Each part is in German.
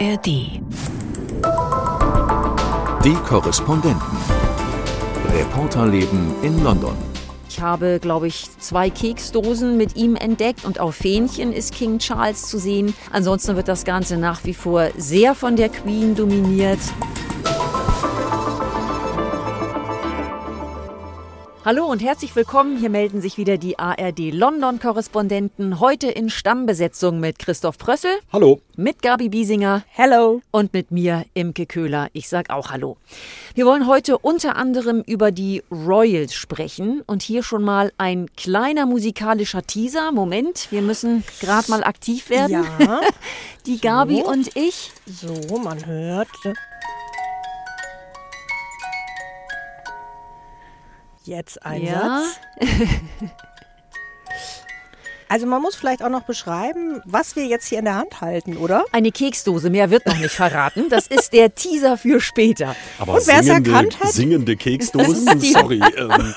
ARD. Die Korrespondenten. Reporterleben in London. Ich habe, glaube ich, zwei Keksdosen mit ihm entdeckt und auf Fähnchen ist King Charles zu sehen. Ansonsten wird das Ganze nach wie vor sehr von der Queen dominiert. Hallo und herzlich willkommen. Hier melden sich wieder die ARD London-Korrespondenten. Heute in Stammbesetzung mit Christoph Prössel. Hallo. Mit Gabi Biesinger. Hello. Und mit mir, Imke Köhler. Ich sag auch Hallo. Wir wollen heute unter anderem über die Royals sprechen. Und hier schon mal ein kleiner musikalischer Teaser. Moment, wir müssen gerade mal aktiv werden. Ja. die Gabi So. und ich. So, man hört. Jetzt ein Ja. Satz. Also man muss vielleicht auch noch beschreiben, was wir jetzt hier in der Hand halten, oder? Eine Keksdose, mehr wird noch nicht verraten. Das ist der Teaser für später. Aber Und wer es singende, erkannt hat? singende Keksdosen, sorry. Ähm,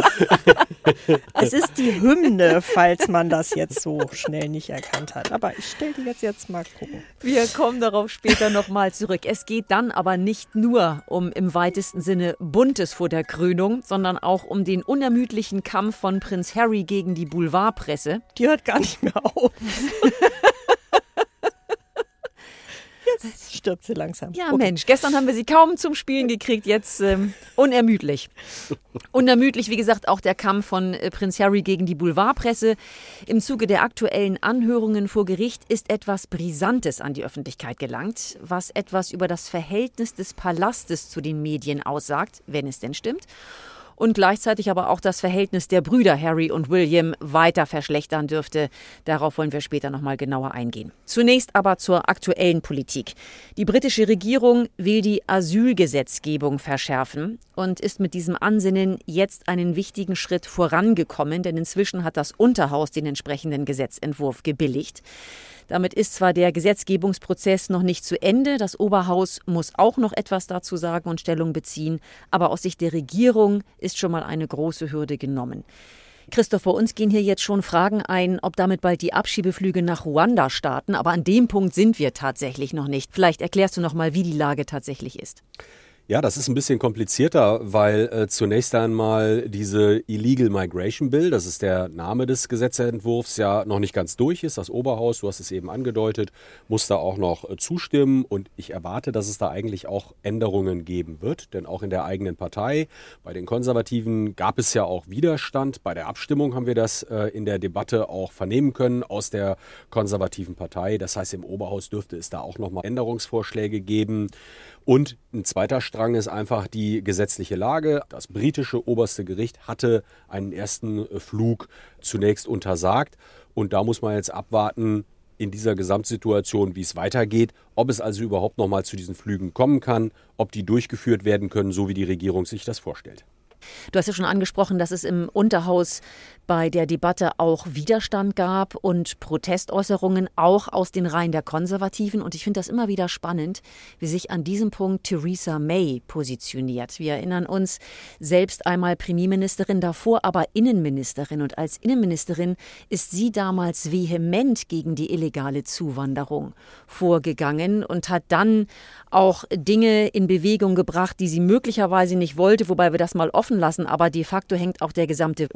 Es ist die Hymne, falls man das jetzt so schnell nicht erkannt hat. Aber ich stelle die jetzt jetzt mal gucken. Wir kommen darauf später nochmal zurück. Es geht dann aber nicht nur um im weitesten Sinne Buntes vor der Krönung, sondern auch um den unermüdlichen Kampf von Prinz Harry gegen die Boulevardpresse. Die hört gar nicht mehr auf. Jetzt stirbt sie langsam. Ja, Okay. Mensch, gestern haben wir sie kaum zum Spielen gekriegt, jetzt ähm, unermüdlich. Unermüdlich, wie gesagt, auch der Kampf von äh, Prinz Harry gegen die Boulevardpresse. Im Zuge der aktuellen Anhörungen vor Gericht ist etwas Brisantes an die Öffentlichkeit gelangt, was etwas über das Verhältnis des Palastes zu den Medien aussagt, wenn es denn stimmt. Und gleichzeitig aber auch das Verhältnis der Brüder Harry und William weiter verschlechtern dürfte. Darauf wollen wir später nochmal genauer eingehen. Zunächst aber zur aktuellen Politik. Die britische Regierung will die Asylgesetzgebung verschärfen und ist mit diesem Ansinnen jetzt einen wichtigen Schritt vorangekommen, denn inzwischen hat das Unterhaus den entsprechenden Gesetzentwurf gebilligt. Damit ist zwar der Gesetzgebungsprozess noch nicht zu Ende, das Oberhaus muss auch noch etwas dazu sagen und Stellung beziehen, aber aus Sicht der Regierung ist schon mal eine große Hürde genommen. Christopher, uns gehen hier jetzt schon Fragen ein, ob damit bald die Abschiebeflüge nach Ruanda starten, aber an dem Punkt sind wir tatsächlich noch nicht. Vielleicht erklärst du noch mal, wie die Lage tatsächlich ist. Ja, das ist ein bisschen komplizierter, weil äh, zunächst einmal diese Illegal Migration Bill, das ist der Name des Gesetzentwurfs, ja noch nicht ganz durch ist. Das Oberhaus, du hast es eben angedeutet, muss da auch noch äh, zustimmen und ich erwarte, dass es da eigentlich auch Änderungen geben wird, denn auch in der eigenen Partei, bei den Konservativen gab es ja auch Widerstand. Bei der Abstimmung haben wir das äh, in der Debatte auch vernehmen können aus der konservativen Partei. Das heißt, im Oberhaus dürfte es da auch nochmal Änderungsvorschläge geben. Und ein zweiter Strang ist einfach die gesetzliche Lage. Das britische oberste Gericht hatte einen ersten Flug zunächst untersagt. Und da muss man jetzt abwarten, in dieser Gesamtsituation, wie es weitergeht, ob es also überhaupt nochmal zu diesen Flügen kommen kann, ob die durchgeführt werden können, so wie die Regierung sich das vorstellt. Du hast ja schon angesprochen, dass es im Unterhaus bei der Debatte auch Widerstand gab und Protestäußerungen auch aus den Reihen der Konservativen. Und ich finde das immer wieder spannend, wie sich an diesem Punkt Theresa May positioniert. Wir erinnern uns selbst einmal Premierministerin, davor aber Innenministerin. Und als Innenministerin ist sie damals vehement gegen die illegale Zuwanderung vorgegangen und hat dann auch Dinge in Bewegung gebracht, die sie möglicherweise nicht wollte, wobei wir das mal offen lassen. Aber de facto hängt auch der gesamte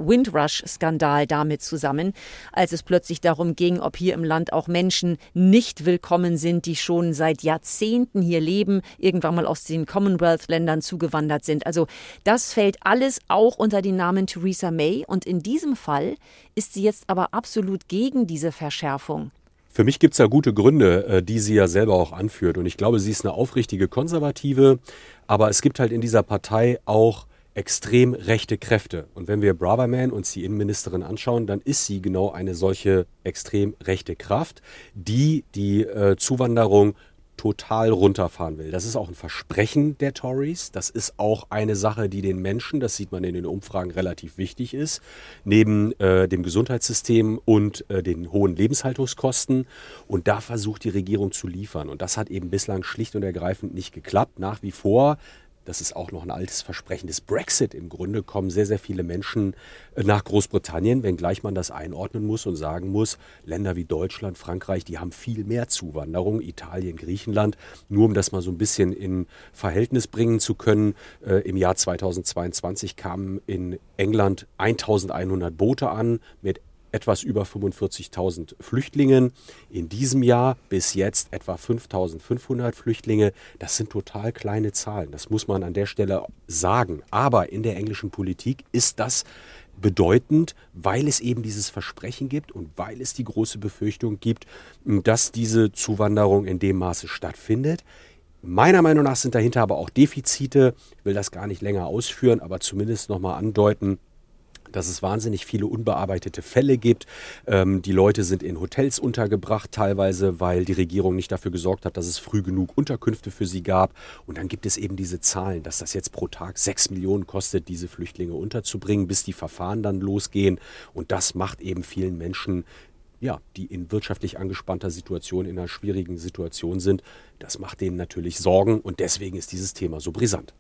Windrush-Skandal damit zusammen, als es plötzlich darum ging, ob hier im Land auch Menschen nicht willkommen sind, die schon seit Jahrzehnten hier leben, irgendwann mal aus den Commonwealth-Ländern zugewandert sind. Also das fällt alles auch unter den Namen Theresa May. Und in diesem Fall ist sie jetzt aber absolut gegen diese Verschärfung. Für mich gibt es ja gute Gründe, äh, die sie ja selber auch anführt. Und ich glaube, sie ist eine aufrichtige Konservative. Aber es gibt halt in dieser Partei auch extrem rechte Kräfte. Und wenn wir Braverman uns die Innenministerin anschauen, dann ist sie genau eine solche extrem rechte Kraft, die die äh, Zuwanderung total runterfahren will. Das ist auch ein Versprechen der Tories. Das ist auch eine Sache, die den Menschen, das sieht man in den Umfragen, relativ wichtig ist. Neben äh, dem Gesundheitssystem und äh, den hohen Lebenshaltungskosten. Und da versucht die Regierung zu liefern. Und das hat eben bislang schlicht und ergreifend nicht geklappt. Nach wie vor das ist auch noch ein altes Versprechen des Brexit im Grunde, kommen sehr, sehr viele Menschen äh, nach Großbritannien, wenngleich man das einordnen muss und sagen muss, Länder wie Deutschland, Frankreich, die haben viel mehr Zuwanderung, Italien, Griechenland, nur um das mal so ein bisschen in Verhältnis bringen zu können. Äh, Im Jahr 2022 kamen in England 1100 Boote an mit etwas über 45.000 Flüchtlingen. In diesem Jahr bis jetzt etwa 5.500 Flüchtlinge. Das sind total kleine Zahlen. Das muss man an der Stelle sagen. Aber in der englischen Politik ist das bedeutend, weil es eben dieses Versprechen gibt und weil es die große Befürchtung gibt, dass diese Zuwanderung in dem Maße stattfindet. Meiner Meinung nach sind dahinter aber auch Defizite. Ich will das gar nicht länger ausführen, aber zumindest nochmal andeuten dass es wahnsinnig viele unbearbeitete Fälle gibt. Ähm, die Leute sind in Hotels untergebracht, teilweise, weil die Regierung nicht dafür gesorgt hat, dass es früh genug Unterkünfte für sie gab. Und dann gibt es eben diese Zahlen, dass das jetzt pro Tag sechs Millionen kostet, diese Flüchtlinge unterzubringen, bis die Verfahren dann losgehen. Und das macht eben vielen Menschen ja, die in wirtschaftlich angespannter Situation, in einer schwierigen Situation sind, das macht denen natürlich Sorgen und deswegen ist dieses Thema so brisant.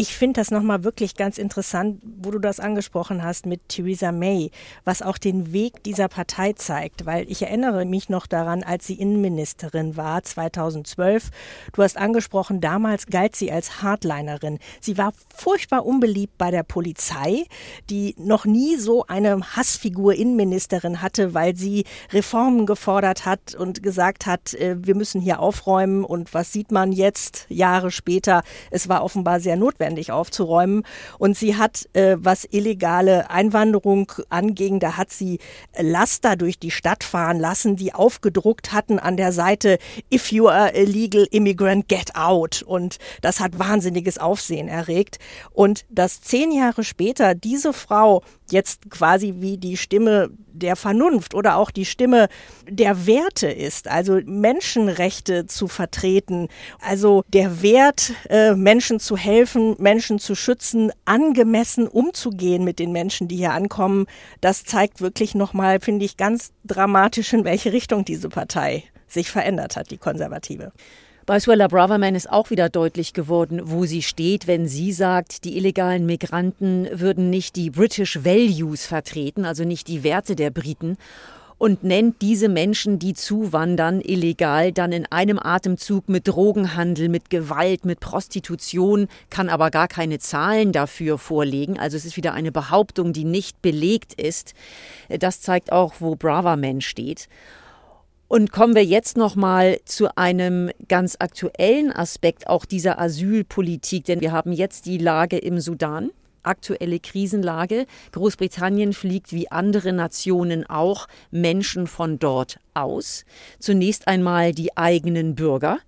Ich finde das nochmal wirklich ganz interessant, wo du das angesprochen hast mit Theresa May, was auch den Weg dieser Partei zeigt, weil ich erinnere mich noch daran, als sie Innenministerin war, 2012. Du hast angesprochen, damals galt sie als Hardlinerin. Sie war furchtbar unbeliebt bei der Polizei, die noch nie so eine Hassfigur Innenministerin hatte, weil sie Reformen gefordert hat und gesagt hat, äh, wir müssen hier aufräumen und was sieht man jetzt, Jahre später, es war offenbar sehr notwendig notwendig aufzuräumen. Und sie hat, äh, was illegale Einwanderung anging, da hat sie Laster durch die Stadt fahren lassen, die aufgedruckt hatten an der Seite, if you are illegal immigrant, get out. Und das hat wahnsinniges Aufsehen erregt. Und dass zehn Jahre später diese Frau jetzt quasi wie die Stimme der Vernunft oder auch die Stimme der Werte ist, also Menschenrechte zu vertreten, also der Wert, äh, Menschen zu helfen, Menschen zu schützen, angemessen umzugehen mit den Menschen, die hier ankommen, das zeigt wirklich nochmal, finde ich, ganz dramatisch, in welche Richtung diese Partei sich verändert hat, die konservative. Bei Suella Braverman ist auch wieder deutlich geworden, wo sie steht, wenn sie sagt, die illegalen Migranten würden nicht die British Values vertreten, also nicht die Werte der Briten und nennt diese Menschen, die zuwandern, illegal, dann in einem Atemzug mit Drogenhandel, mit Gewalt, mit Prostitution, kann aber gar keine Zahlen dafür vorlegen. Also es ist wieder eine Behauptung, die nicht belegt ist. Das zeigt auch, wo Braverman steht. Und kommen wir jetzt noch mal zu einem ganz aktuellen Aspekt auch dieser Asylpolitik, denn wir haben jetzt die Lage im Sudan aktuelle Krisenlage. Großbritannien fliegt wie andere Nationen auch Menschen von dort aus. Zunächst einmal die eigenen Bürger.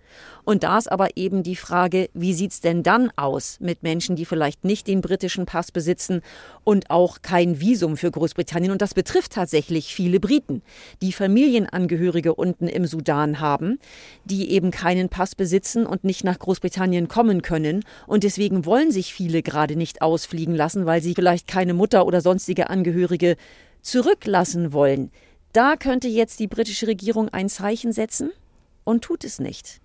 Und da ist aber eben die Frage, wie sieht's denn dann aus mit Menschen, die vielleicht nicht den britischen Pass besitzen und auch kein Visum für Großbritannien? Und das betrifft tatsächlich viele Briten, die Familienangehörige unten im Sudan haben, die eben keinen Pass besitzen und nicht nach Großbritannien kommen können. Und deswegen wollen sich viele gerade nicht ausfliegen lassen, weil sie vielleicht keine Mutter oder sonstige Angehörige zurücklassen wollen. Da könnte jetzt die britische Regierung ein Zeichen setzen und tut es nicht.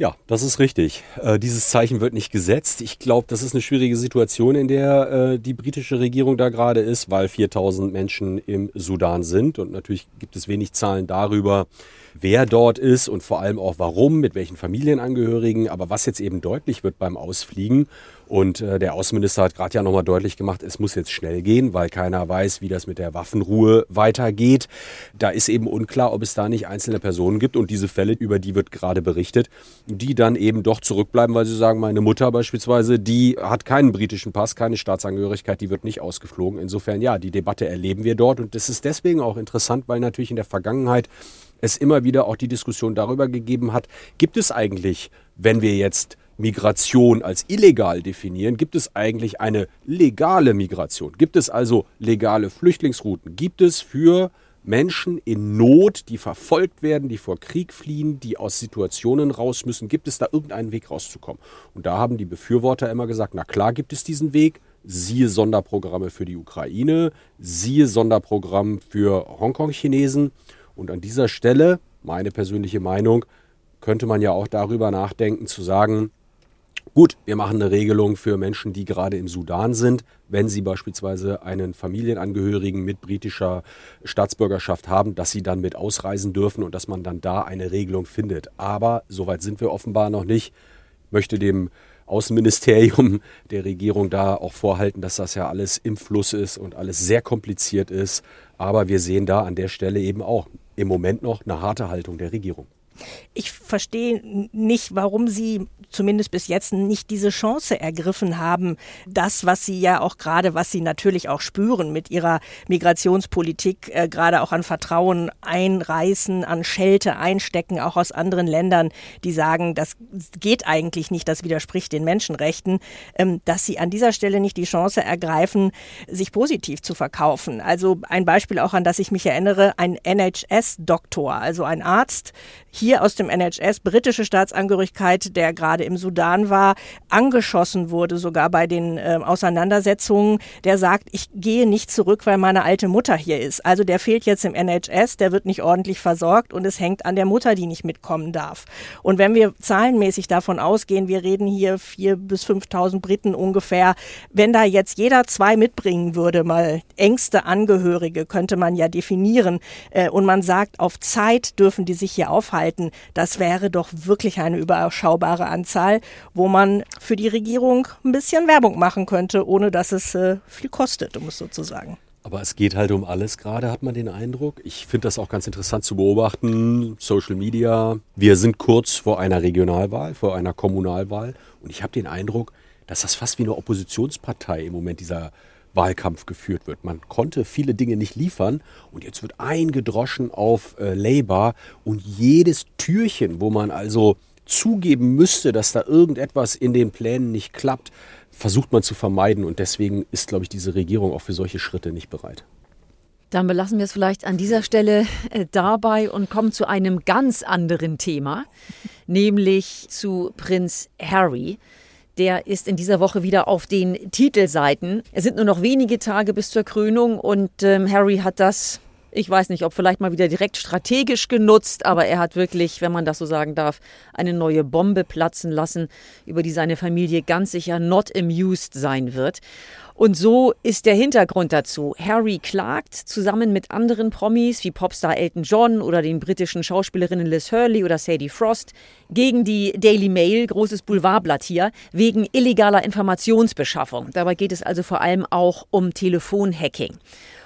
Ja, das ist richtig. Äh, dieses Zeichen wird nicht gesetzt. Ich glaube, das ist eine schwierige Situation, in der äh, die britische Regierung da gerade ist, weil 4000 Menschen im Sudan sind. Und natürlich gibt es wenig Zahlen darüber, wer dort ist und vor allem auch warum, mit welchen Familienangehörigen. Aber was jetzt eben deutlich wird beim Ausfliegen und äh, der Außenminister hat gerade ja nochmal deutlich gemacht, es muss jetzt schnell gehen, weil keiner weiß, wie das mit der Waffenruhe weitergeht. Da ist eben unklar, ob es da nicht einzelne Personen gibt und diese Fälle, über die wird gerade berichtet, die dann eben doch zurückbleiben, weil sie sagen, meine Mutter beispielsweise, die hat keinen britischen Pass, keine Staatsangehörigkeit, die wird nicht ausgeflogen. Insofern ja, die Debatte erleben wir dort und das ist deswegen auch interessant, weil natürlich in der Vergangenheit es immer wieder auch die Diskussion darüber gegeben hat, gibt es eigentlich, wenn wir jetzt Migration als illegal definieren, gibt es eigentlich eine legale Migration? Gibt es also legale Flüchtlingsrouten? Gibt es für Menschen in Not, die verfolgt werden, die vor Krieg fliehen, die aus Situationen raus müssen, gibt es da irgendeinen Weg rauszukommen? Und da haben die Befürworter immer gesagt, na klar gibt es diesen Weg, siehe Sonderprogramme für die Ukraine, siehe Sonderprogramm für Hongkong-Chinesen. Und an dieser Stelle, meine persönliche Meinung, könnte man ja auch darüber nachdenken zu sagen, Gut, wir machen eine Regelung für Menschen, die gerade im Sudan sind, wenn sie beispielsweise einen Familienangehörigen mit britischer Staatsbürgerschaft haben, dass sie dann mit ausreisen dürfen und dass man dann da eine Regelung findet. Aber soweit sind wir offenbar noch nicht. Ich möchte dem Außenministerium der Regierung da auch vorhalten, dass das ja alles im Fluss ist und alles sehr kompliziert ist. Aber wir sehen da an der Stelle eben auch im Moment noch eine harte Haltung der Regierung. Ich verstehe nicht, warum Sie zumindest bis jetzt nicht diese Chance ergriffen haben, das, was Sie ja auch gerade, was Sie natürlich auch spüren mit Ihrer Migrationspolitik, äh, gerade auch an Vertrauen einreißen, an Schelte einstecken, auch aus anderen Ländern, die sagen, das geht eigentlich nicht, das widerspricht den Menschenrechten, ähm, dass Sie an dieser Stelle nicht die Chance ergreifen, sich positiv zu verkaufen. Also ein Beispiel auch, an das ich mich erinnere, ein NHS-Doktor, also ein Arzt, hier aus dem NHS, britische Staatsangehörigkeit, der gerade im Sudan war, angeschossen wurde, sogar bei den äh, Auseinandersetzungen, der sagt, ich gehe nicht zurück, weil meine alte Mutter hier ist. Also der fehlt jetzt im NHS, der wird nicht ordentlich versorgt und es hängt an der Mutter, die nicht mitkommen darf. Und wenn wir zahlenmäßig davon ausgehen, wir reden hier vier bis 5.000 Briten ungefähr, wenn da jetzt jeder zwei mitbringen würde, mal engste Angehörige, könnte man ja definieren, äh, und man sagt, auf Zeit dürfen die sich hier aufhalten, halten. Das wäre doch wirklich eine überschaubare Anzahl, wo man für die Regierung ein bisschen Werbung machen könnte, ohne dass es äh, viel kostet, um es so zu sagen. Aber es geht halt um alles gerade, hat man den Eindruck. Ich finde das auch ganz interessant zu beobachten. Social Media. Wir sind kurz vor einer Regionalwahl, vor einer Kommunalwahl. Und ich habe den Eindruck, dass das fast wie eine Oppositionspartei im Moment dieser Wahlkampf geführt wird. Man konnte viele Dinge nicht liefern und jetzt wird eingedroschen auf äh, Labour und jedes Türchen, wo man also zugeben müsste, dass da irgendetwas in den Plänen nicht klappt, versucht man zu vermeiden und deswegen ist, glaube ich, diese Regierung auch für solche Schritte nicht bereit. Dann belassen wir es vielleicht an dieser Stelle äh, dabei und kommen zu einem ganz anderen Thema, nämlich zu Prinz Harry der ist in dieser Woche wieder auf den Titelseiten. Es sind nur noch wenige Tage bis zur Krönung und ähm, Harry hat das, ich weiß nicht, ob vielleicht mal wieder direkt strategisch genutzt, aber er hat wirklich, wenn man das so sagen darf, eine neue Bombe platzen lassen, über die seine Familie ganz sicher not amused sein wird. Und so ist der Hintergrund dazu. Harry klagt zusammen mit anderen Promis wie Popstar Elton John oder den britischen Schauspielerinnen Liz Hurley oder Sadie Frost gegen die Daily Mail, großes Boulevardblatt hier, wegen illegaler Informationsbeschaffung. Dabei geht es also vor allem auch um Telefonhacking.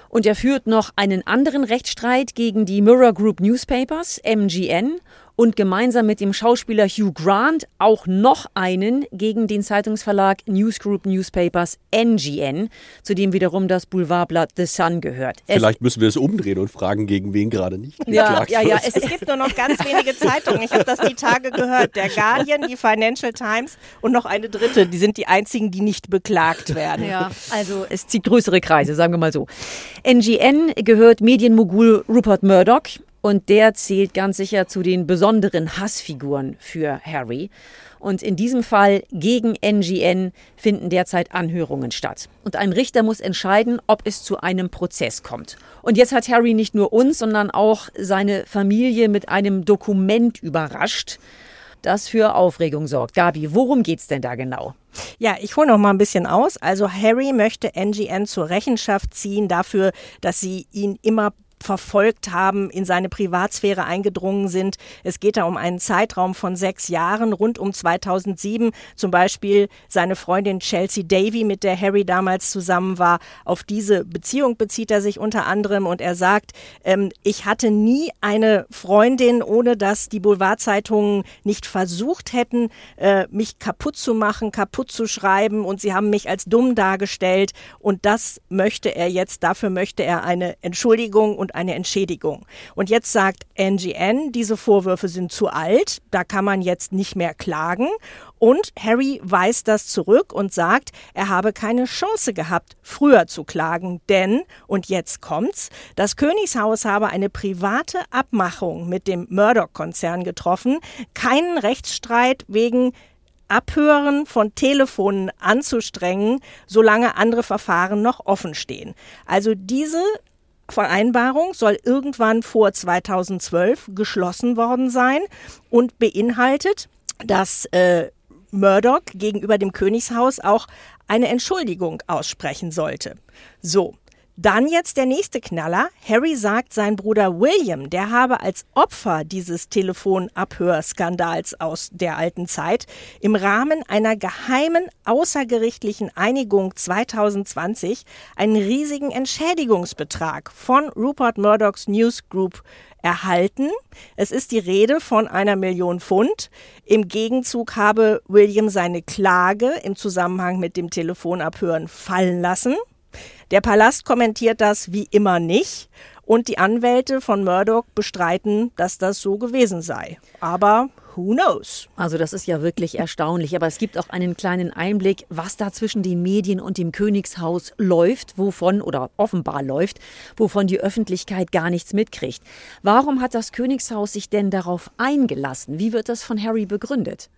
Und er führt noch einen anderen Rechtsstreit gegen die Mirror Group Newspapers, MGN, und gemeinsam mit dem Schauspieler Hugh Grant auch noch einen gegen den Zeitungsverlag News Group Newspapers NGN, zu dem wiederum das Boulevardblatt The Sun gehört. Es Vielleicht müssen wir es umdrehen und fragen, gegen wen gerade nicht ja, ja, ja, es, es, gibt nur noch ganz wenige Zeitungen. Ich habe das die Tage gehört. Der Guardian, die Financial Times und noch eine dritte. Die sind die einzigen, die nicht beklagt werden. Ja, also es zieht größere Kreise, sagen wir mal so. NGN gehört Medienmogul Rupert Murdoch und der zählt ganz sicher zu den besonderen Hassfiguren für Harry. Und in diesem Fall gegen NGN finden derzeit Anhörungen statt. Und ein Richter muss entscheiden, ob es zu einem Prozess kommt. Und jetzt hat Harry nicht nur uns, sondern auch seine Familie mit einem Dokument überrascht, das für Aufregung sorgt. Gabi, worum geht's denn da genau? Ja, ich hole noch mal ein bisschen aus. Also Harry möchte NGN zur Rechenschaft ziehen dafür, dass sie ihn immer verfolgt haben, in seine Privatsphäre eingedrungen sind. Es geht da um einen Zeitraum von sechs Jahren, rund um 2007. Zum Beispiel seine Freundin Chelsea Davy, mit der Harry damals zusammen war. Auf diese Beziehung bezieht er sich unter anderem und er sagt, ähm, ich hatte nie eine Freundin, ohne dass die Boulevardzeitungen nicht versucht hätten, äh, mich kaputt zu machen, kaputt zu schreiben und sie haben mich als dumm dargestellt und das möchte er jetzt, dafür möchte er eine Entschuldigung und eine Entschädigung. Und jetzt sagt NGN, diese Vorwürfe sind zu alt, da kann man jetzt nicht mehr klagen. Und Harry weist das zurück und sagt, er habe keine Chance gehabt, früher zu klagen, denn, und jetzt kommt's, das Königshaus habe eine private Abmachung mit dem Murdoch-Konzern getroffen, keinen Rechtsstreit wegen Abhören von Telefonen anzustrengen, solange andere Verfahren noch offen stehen. Also diese Vereinbarung soll irgendwann vor 2012 geschlossen worden sein und beinhaltet, dass äh, Murdoch gegenüber dem Königshaus auch eine Entschuldigung aussprechen sollte. So, dann jetzt der nächste Knaller. Harry sagt, sein Bruder William, der habe als Opfer dieses Telefonabhörskandals aus der alten Zeit im Rahmen einer geheimen außergerichtlichen Einigung 2020 einen riesigen Entschädigungsbetrag von Rupert Murdochs News Group erhalten. Es ist die Rede von einer Million Pfund. Im Gegenzug habe William seine Klage im Zusammenhang mit dem Telefonabhören fallen lassen. Der Palast kommentiert das wie immer nicht und die Anwälte von Murdoch bestreiten, dass das so gewesen sei. Aber who knows? Also das ist ja wirklich erstaunlich, aber es gibt auch einen kleinen Einblick, was da zwischen den Medien und dem Königshaus läuft, wovon oder offenbar läuft, wovon die Öffentlichkeit gar nichts mitkriegt. Warum hat das Königshaus sich denn darauf eingelassen? Wie wird das von Harry begründet?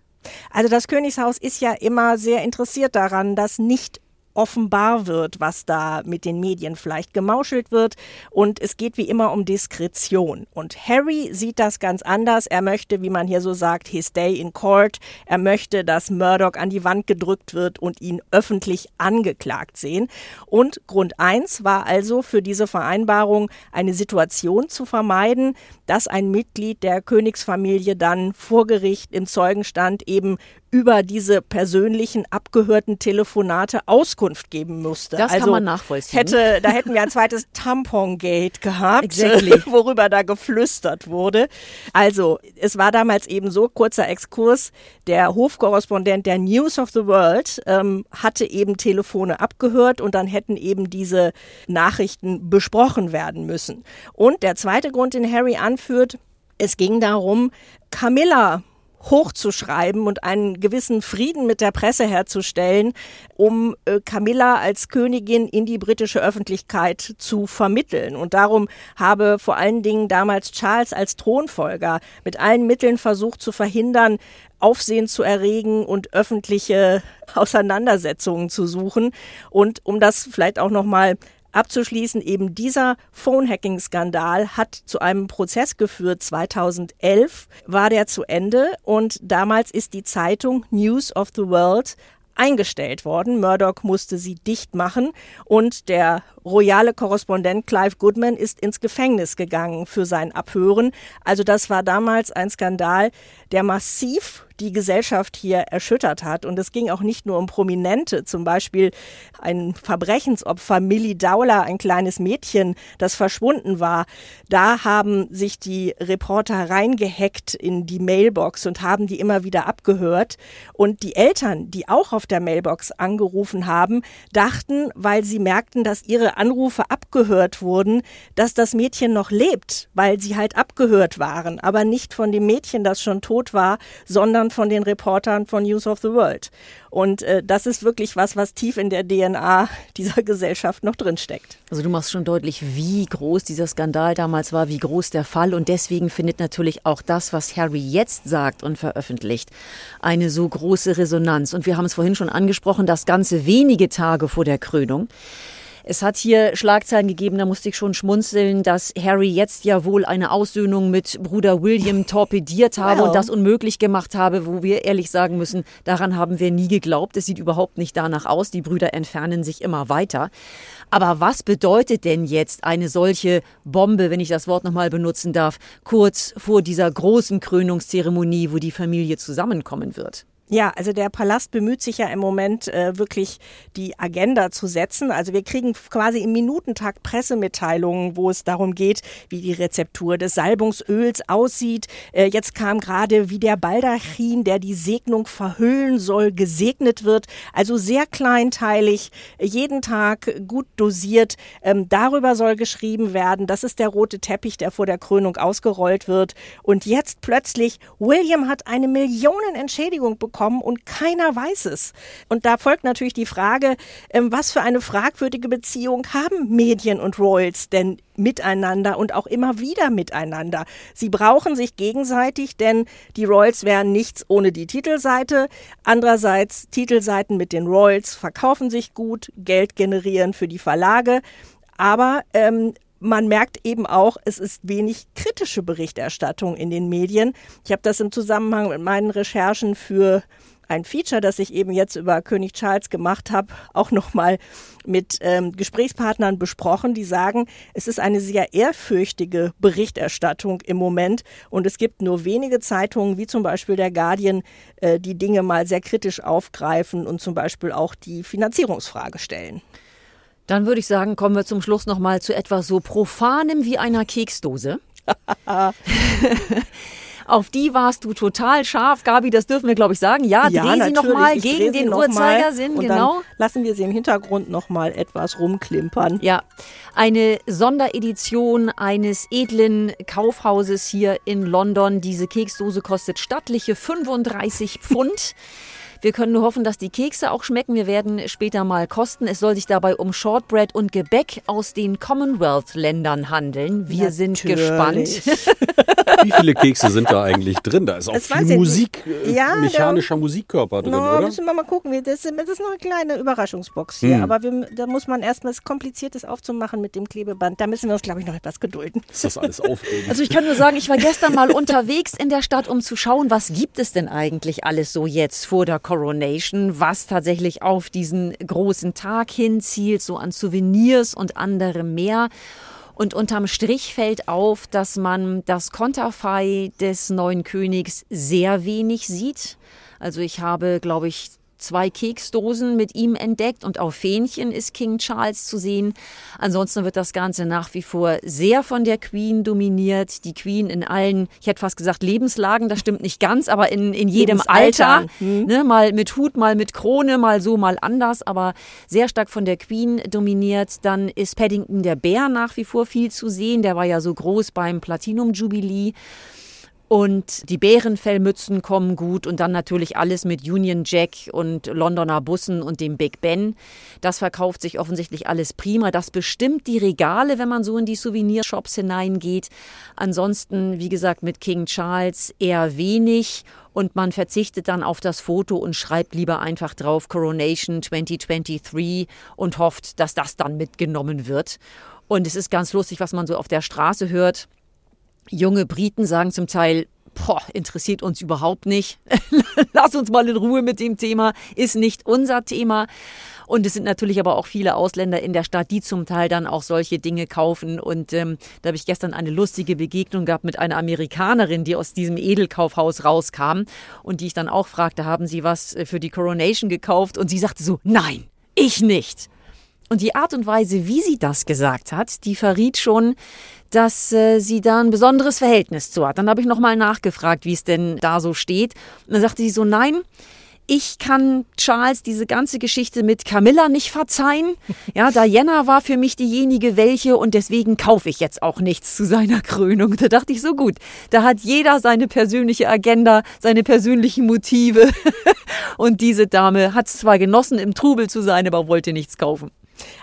Also das Königshaus ist ja immer sehr interessiert daran, dass nicht offenbar wird, was da mit den Medien vielleicht gemauschelt wird. Und es geht wie immer um Diskretion. Und Harry sieht das ganz anders. Er möchte, wie man hier so sagt, his day in court. Er möchte, dass Murdoch an die Wand gedrückt wird und ihn öffentlich angeklagt sehen. Und Grund eins war also für diese Vereinbarung eine Situation zu vermeiden, dass ein Mitglied der Königsfamilie dann vor Gericht im Zeugenstand eben über diese persönlichen abgehörten Telefonate Auskunft geben musste. Das also kann man nachvollziehen. Hätte, da hätten wir ein zweites Tampon-Gate gehabt, exactly. worüber da geflüstert wurde. Also, es war damals eben so, kurzer Exkurs, der Hofkorrespondent der News of the World ähm, hatte eben Telefone abgehört und dann hätten eben diese Nachrichten besprochen werden müssen. Und der zweite Grund, den Harry anführt, es ging darum, Camilla hochzuschreiben und einen gewissen Frieden mit der Presse herzustellen, um äh, Camilla als Königin in die britische Öffentlichkeit zu vermitteln. Und darum habe vor allen Dingen damals Charles als Thronfolger mit allen Mitteln versucht zu verhindern, Aufsehen zu erregen und öffentliche Auseinandersetzungen zu suchen. Und um das vielleicht auch nochmal Abzuschließen, eben dieser Phone-Hacking-Skandal hat zu einem Prozess geführt. 2011 war der zu Ende und damals ist die Zeitung News of the World eingestellt worden. Murdoch musste sie dicht machen und der royale Korrespondent Clive Goodman ist ins Gefängnis gegangen für sein Abhören. Also das war damals ein Skandal, der massiv die Gesellschaft hier erschüttert hat. Und es ging auch nicht nur um Prominente, zum Beispiel ein Verbrechensopfer, Millie Dowler, ein kleines Mädchen, das verschwunden war. Da haben sich die Reporter reingehackt in die Mailbox und haben die immer wieder abgehört. Und die Eltern, die auch auf der Mailbox angerufen haben, dachten, weil sie merkten, dass ihre Anrufe abgehört wurden, dass das Mädchen noch lebt, weil sie halt abgehört waren, aber nicht von dem Mädchen, das schon tot war, sondern von den Reportern von News of the World. Und äh, das ist wirklich was, was tief in der DNA dieser Gesellschaft noch drinsteckt. Also du machst schon deutlich, wie groß dieser Skandal damals war, wie groß der Fall. Und deswegen findet natürlich auch das, was Harry jetzt sagt und veröffentlicht, eine so große Resonanz. Und wir haben es vorhin schon angesprochen, das Ganze wenige Tage vor der Krönung. Es hat hier Schlagzeilen gegeben, da musste ich schon schmunzeln, dass Harry jetzt ja wohl eine Aussöhnung mit Bruder William torpediert habe well. und das unmöglich gemacht habe, wo wir ehrlich sagen müssen, daran haben wir nie geglaubt. Es sieht überhaupt nicht danach aus. Die Brüder entfernen sich immer weiter. Aber was bedeutet denn jetzt eine solche Bombe, wenn ich das Wort nochmal benutzen darf, kurz vor dieser großen Krönungszeremonie, wo die Familie zusammenkommen wird? Ja, also der Palast bemüht sich ja im Moment äh, wirklich die Agenda zu setzen. Also wir kriegen quasi im Minutentakt Pressemitteilungen, wo es darum geht, wie die Rezeptur des Salbungsöls aussieht. Äh, jetzt kam gerade, wie der Baldachin, der die Segnung verhüllen soll, gesegnet wird. Also sehr kleinteilig, jeden Tag gut dosiert. Ähm, darüber soll geschrieben werden. Das ist der rote Teppich, der vor der Krönung ausgerollt wird. Und jetzt plötzlich, William hat eine Millionenentschädigung bekommen bekommen und keiner weiß es. Und da folgt natürlich die Frage, ähm, was für eine fragwürdige Beziehung haben Medien und Royals denn miteinander und auch immer wieder miteinander. Sie brauchen sich gegenseitig, denn die Royals wären nichts ohne die Titelseite. Andererseits, Titelseiten mit den Royals verkaufen sich gut, Geld generieren für die Verlage. Aber ähm, man merkt eben auch, es ist wenig kritische Berichterstattung in den Medien. Ich habe das im Zusammenhang mit meinen Recherchen für ein Feature, das ich eben jetzt über König Charles gemacht habe, auch nochmal mit ähm, Gesprächspartnern besprochen, die sagen, es ist eine sehr ehrfürchtige Berichterstattung im Moment und es gibt nur wenige Zeitungen, wie zum Beispiel der Guardian, äh, die Dinge mal sehr kritisch aufgreifen und zum Beispiel auch die Finanzierungsfrage stellen. Dann würde ich sagen, kommen wir zum Schluss nochmal zu etwas so Profanem wie einer Keksdose. Auf die warst du total scharf, Gabi, das dürfen wir, glaube ich, sagen. Ja, Ja, dreh sie nochmal gegen den Uhrzeigersinn, genau. Lassen wir sie im Hintergrund nochmal etwas rumklimpern. Ja, eine Sonderedition eines edlen Kaufhauses hier in London. Diese Keksdose kostet stattliche 35 Pfund. Wir können nur hoffen, dass die Kekse auch schmecken. Wir werden später mal kosten. Es soll sich dabei um Shortbread und Gebäck aus den Commonwealth-Ländern handeln. Wir sind Natürlich. gespannt. Wie viele Kekse sind da eigentlich drin? Da ist auch Das viel Musik, äh, Ja, mechanischer Musikkörper drin, No, oder? müssen wir mal gucken. Wir- Das, das ist noch eine kleine Überraschungsbox hier. Hm. Aber wir, da muss man erstmal es kompliziertes aufzumachen mit dem Klebeband. Da müssen wir uns, glaube ich, noch etwas gedulden. Ist das alles aufregend? Also ich kann nur sagen, ich war gestern mal unterwegs in der Stadt, um zu schauen, was gibt es denn eigentlich alles so jetzt vor der Coronation, was tatsächlich auf diesen großen Tag hinzielt, so an Souvenirs und anderem mehr. Und unterm Strich fällt auf, dass man das Konterfei des neuen Königs sehr wenig sieht. Also ich habe, glaube ich, zwei Keksdosen mit ihm entdeckt und auf Fähnchen ist King Charles zu sehen. Ansonsten wird das Ganze nach wie vor sehr von der Queen dominiert. Die Queen in allen, ich hätte fast gesagt Lebenslagen, das stimmt nicht ganz, aber in, in jedem Alter. Lebensaltern. Ne, mal mit Hut, mal mit Krone, mal so, mal anders, aber sehr stark von der Queen dominiert. Dann ist Paddington der Bär nach wie vor viel zu sehen. Der war ja so groß beim Platinum-Jubilee. Und die Bärenfellmützen kommen gut und dann natürlich alles mit Union Jack und Londoner Bussen und dem Big Ben. Das verkauft sich offensichtlich alles prima. Das bestimmt die Regale, wenn man so in die Souvenirshops hineingeht. Ansonsten, wie gesagt, mit King Charles eher wenig und man verzichtet dann auf das Foto und schreibt lieber einfach drauf Coronation 2023 und hofft, dass das dann mitgenommen wird. Und es ist ganz lustig, was man so auf der Straße hört. Junge Briten sagen zum Teil, boah, interessiert uns überhaupt nicht. Lass uns mal in Ruhe mit dem Thema, ist nicht unser Thema. Und es sind natürlich aber auch viele Ausländer in der Stadt, die zum Teil dann auch solche Dinge kaufen. Und ähm, da habe ich gestern eine lustige Begegnung gehabt mit einer Amerikanerin, die aus diesem Edelkaufhaus rauskam und die ich dann auch fragte, haben Sie was äh, für die Coronation gekauft? Und sie sagte so, nein, ich nicht. Und die Art und Weise, wie sie das gesagt hat, die verriet schon, dass äh, sie da ein besonderes Verhältnis zu hat. Dann habe ich nochmal nachgefragt, wie es denn da so steht. Und dann sagte sie so, nein, ich kann Charles diese ganze Geschichte mit Camilla nicht verzeihen. Ja, Diana war für mich diejenige welche und deswegen kaufe ich jetzt auch nichts zu seiner Krönung. Da dachte ich so gut, da hat jeder seine persönliche Agenda, seine persönlichen Motive. Und diese Dame hat es zwar genossen, im Trubel zu sein, aber wollte nichts kaufen.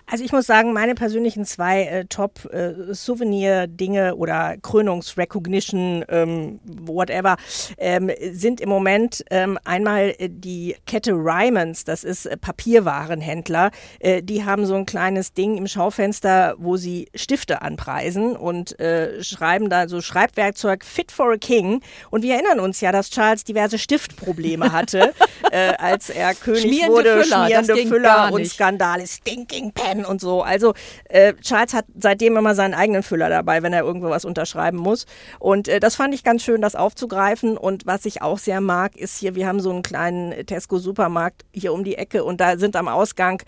Also ich muss sagen, meine persönlichen zwei äh, Top-Souvenir-Dinge oder Krönungs-Recognition, ähm, whatever, ähm, sind im Moment ähm, einmal äh, die Kette Ryman's, das ist äh, Papierwarenhändler. Äh, die haben so ein kleines Ding im Schaufenster, wo sie Stifte anpreisen und äh, schreiben da so Schreibwerkzeug Fit for a King. Und wir erinnern uns ja, dass Charles diverse Stiftprobleme hatte, äh, als er König Schmierende wurde, Füller, schmierende Füller und. Skandale, Stinking Pen und so. Also äh, Charles hat seitdem immer seinen eigenen Füller dabei, wenn er irgendwo was unterschreiben muss. Und äh, das fand ich ganz schön, das aufzugreifen. Und was ich auch sehr mag, ist hier, wir haben so einen kleinen Tesco-Supermarkt hier um die Ecke und da sind am Ausgang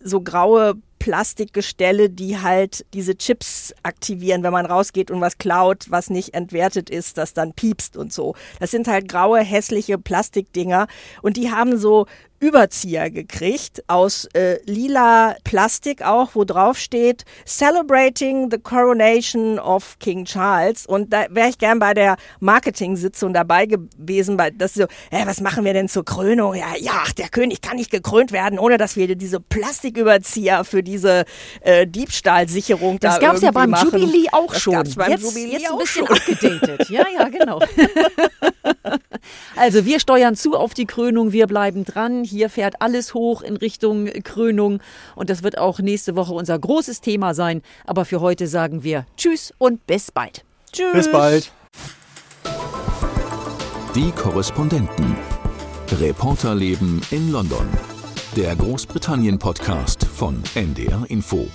so graue Plastikgestelle, die halt diese Chips aktivieren, wenn man rausgeht und was klaut, was nicht entwertet ist, das dann piepst und so. Das sind halt graue, hässliche Plastikdinger und die haben so Überzieher gekriegt aus äh, lila Plastik auch, wo drauf steht Celebrating the Coronation of King Charles. Und da wäre ich gern bei der Marketing-Sitzung dabei gewesen, weil das so, äh, was machen wir denn zur Krönung? Ja, ja, ach, der König kann nicht gekrönt werden, ohne dass wir diese Plastiküberzieher für diese äh, Diebstahlsicherung Das da gab es ja beim machen. Jubilee auch das schon. Gab's beim jetzt, Jubilee jetzt ein auch bisschen schon. abgedatet. Ja, ja, genau. Also wir steuern zu auf die Krönung, wir bleiben dran. Hier fährt alles hoch in Richtung Krönung und das wird auch nächste Woche unser großes Thema sein. Aber für heute sagen wir Tschüss und bis bald. Tschüss. Bis bald. Die Korrespondenten. Reporterleben in London. Der Großbritannien-Podcast von NDR Info.